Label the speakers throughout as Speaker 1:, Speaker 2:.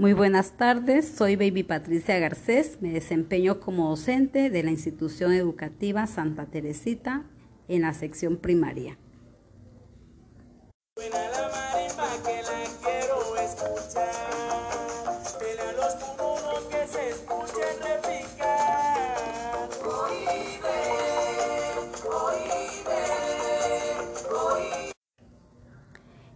Speaker 1: Muy buenas tardes, soy Baby Patricia Garcés, me desempeño como docente de la institución educativa Santa Teresita en la sección primaria.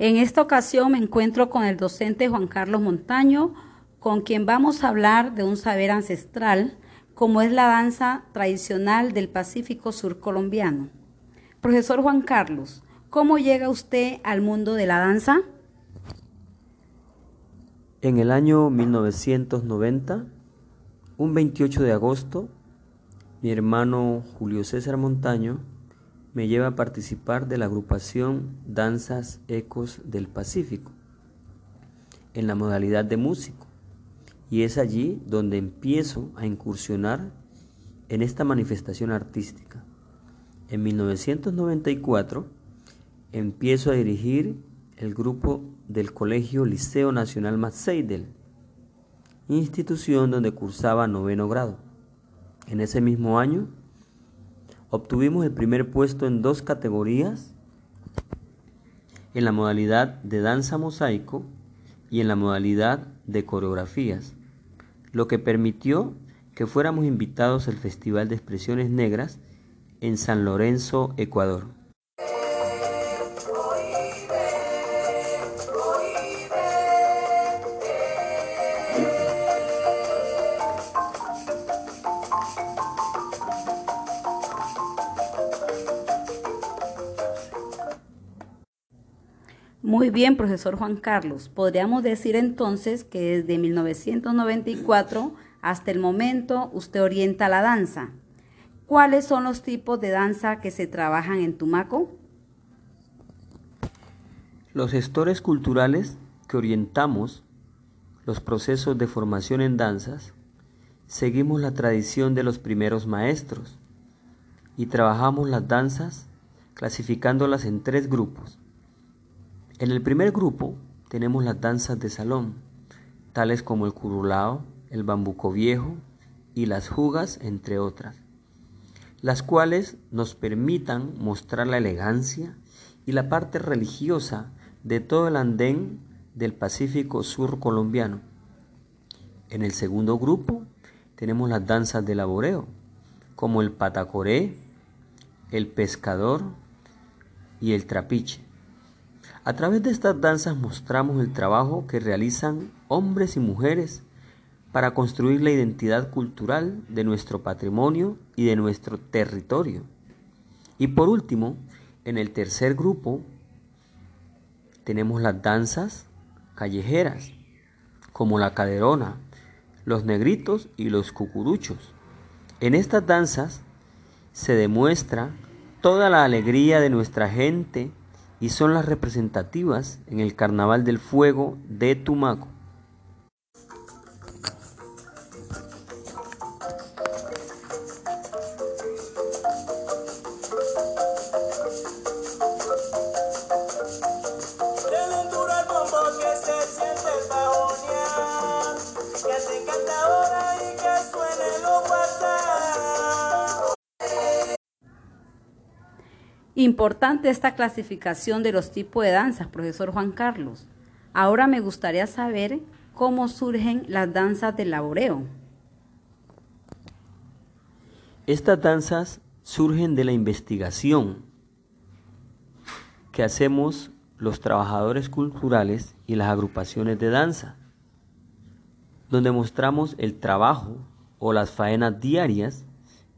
Speaker 1: En esta ocasión me encuentro con el docente Juan Carlos Montaño, con quien vamos a hablar de un saber ancestral, como es la danza tradicional del Pacífico Sur colombiano. Profesor Juan Carlos, ¿cómo llega usted al mundo de la danza?
Speaker 2: En el año 1990, un 28 de agosto, mi hermano Julio César Montaño me lleva a participar de la agrupación Danzas Ecos del Pacífico en la modalidad de músico. Y es allí donde empiezo a incursionar en esta manifestación artística. En 1994 empiezo a dirigir el grupo del Colegio Liceo Nacional Matseidel, institución donde cursaba noveno grado. En ese mismo año Obtuvimos el primer puesto en dos categorías, en la modalidad de danza mosaico y en la modalidad de coreografías, lo que permitió que fuéramos invitados al Festival de Expresiones Negras en San Lorenzo, Ecuador.
Speaker 1: Muy bien, profesor Juan Carlos. Podríamos decir entonces que desde 1994 hasta el momento usted orienta la danza. ¿Cuáles son los tipos de danza que se trabajan en Tumaco?
Speaker 2: Los gestores culturales que orientamos los procesos de formación en danzas, seguimos la tradición de los primeros maestros y trabajamos las danzas clasificándolas en tres grupos en el primer grupo tenemos las danzas de salón, tales como el curulao, el bambuco viejo y las jugas, entre otras, las cuales nos permitan mostrar la elegancia y la parte religiosa de todo el andén del Pacífico Sur colombiano. En el segundo grupo tenemos las danzas de laboreo, como el patacoré, el pescador y el trapiche. A través de estas danzas mostramos el trabajo que realizan hombres y mujeres para construir la identidad cultural de nuestro patrimonio y de nuestro territorio. Y por último, en el tercer grupo tenemos las danzas callejeras, como la caderona, los negritos y los cucuruchos. En estas danzas se demuestra toda la alegría de nuestra gente y son las representativas en el Carnaval del Fuego de Tumaco.
Speaker 1: Importante esta clasificación de los tipos de danzas, profesor Juan Carlos. Ahora me gustaría saber cómo surgen las danzas del laboreo.
Speaker 2: Estas danzas surgen de la investigación que hacemos los trabajadores culturales y las agrupaciones de danza, donde mostramos el trabajo o las faenas diarias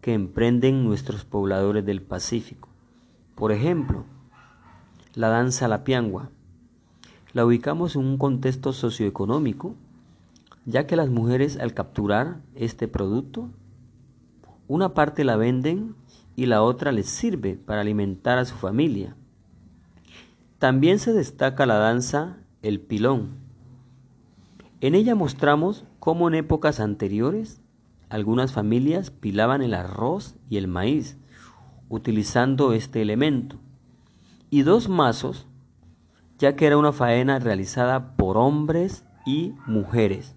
Speaker 2: que emprenden nuestros pobladores del Pacífico. Por ejemplo, la danza la piangua. La ubicamos en un contexto socioeconómico, ya que las mujeres al capturar este producto, una parte la venden y la otra les sirve para alimentar a su familia. También se destaca la danza el pilón. En ella mostramos cómo en épocas anteriores algunas familias pilaban el arroz y el maíz utilizando este elemento, y dos mazos, ya que era una faena realizada por hombres y mujeres.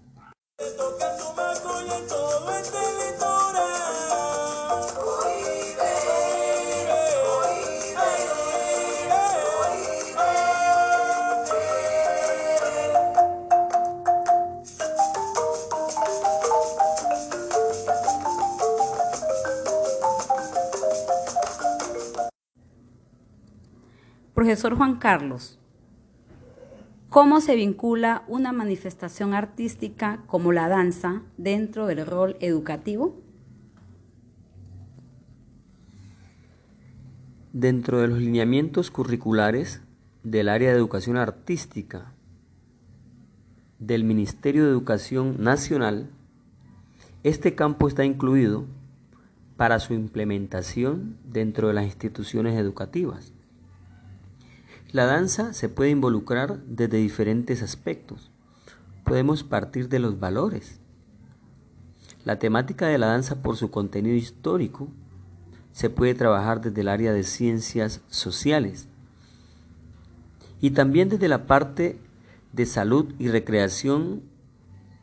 Speaker 1: Profesor Juan Carlos, ¿cómo se vincula una manifestación artística como la danza dentro del rol educativo?
Speaker 2: Dentro de los lineamientos curriculares del área de educación artística del Ministerio de Educación Nacional, este campo está incluido para su implementación dentro de las instituciones educativas. La danza se puede involucrar desde diferentes aspectos. Podemos partir de los valores. La temática de la danza por su contenido histórico se puede trabajar desde el área de ciencias sociales y también desde la parte de salud y recreación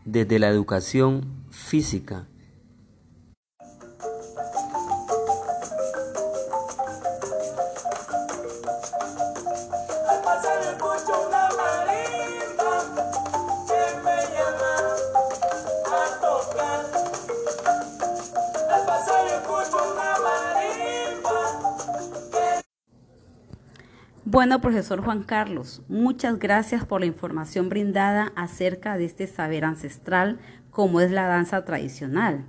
Speaker 2: desde la educación física
Speaker 1: Bueno, profesor Juan Carlos, muchas gracias por la información brindada acerca de este saber ancestral como es la danza tradicional.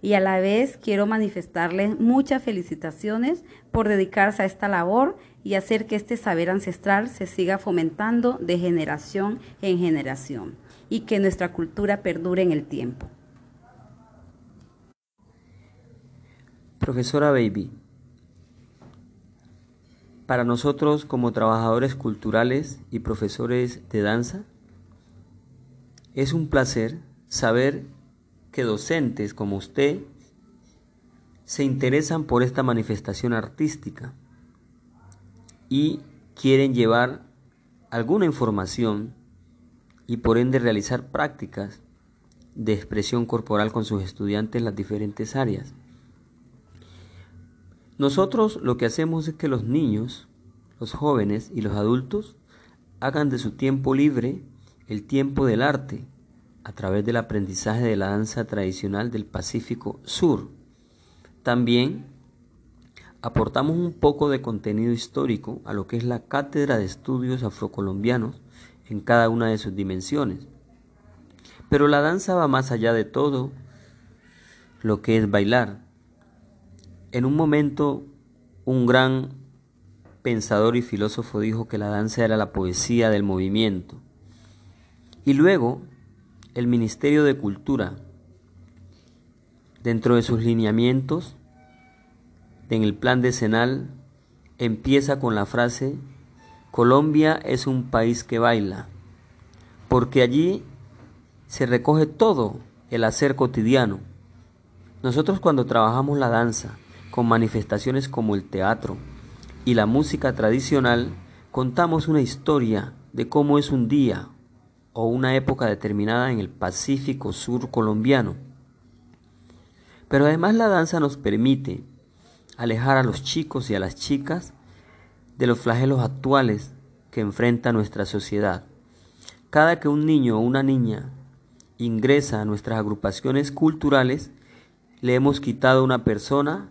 Speaker 1: Y a la vez quiero manifestarles muchas felicitaciones por dedicarse a esta labor y hacer que este saber ancestral se siga fomentando de generación en generación y que nuestra cultura perdure en el tiempo.
Speaker 2: Profesora Baby, para nosotros como trabajadores culturales y profesores de danza, es un placer saber que docentes como usted se interesan por esta manifestación artística y quieren llevar alguna información y por ende realizar prácticas de expresión corporal con sus estudiantes en las diferentes áreas. Nosotros lo que hacemos es que los niños, los jóvenes y los adultos hagan de su tiempo libre el tiempo del arte a través del aprendizaje de la danza tradicional del Pacífico Sur. También aportamos un poco de contenido histórico a lo que es la Cátedra de Estudios Afrocolombianos en cada una de sus dimensiones. Pero la danza va más allá de todo lo que es bailar. En un momento, un gran pensador y filósofo dijo que la danza era la poesía del movimiento. Y luego, el Ministerio de Cultura, dentro de sus lineamientos, en el plan decenal, empieza con la frase, Colombia es un país que baila, porque allí se recoge todo el hacer cotidiano. Nosotros cuando trabajamos la danza, con manifestaciones como el teatro y la música tradicional, contamos una historia de cómo es un día o una época determinada en el Pacífico Sur colombiano. Pero además la danza nos permite alejar a los chicos y a las chicas de los flagelos actuales que enfrenta nuestra sociedad. Cada que un niño o una niña ingresa a nuestras agrupaciones culturales, le hemos quitado una persona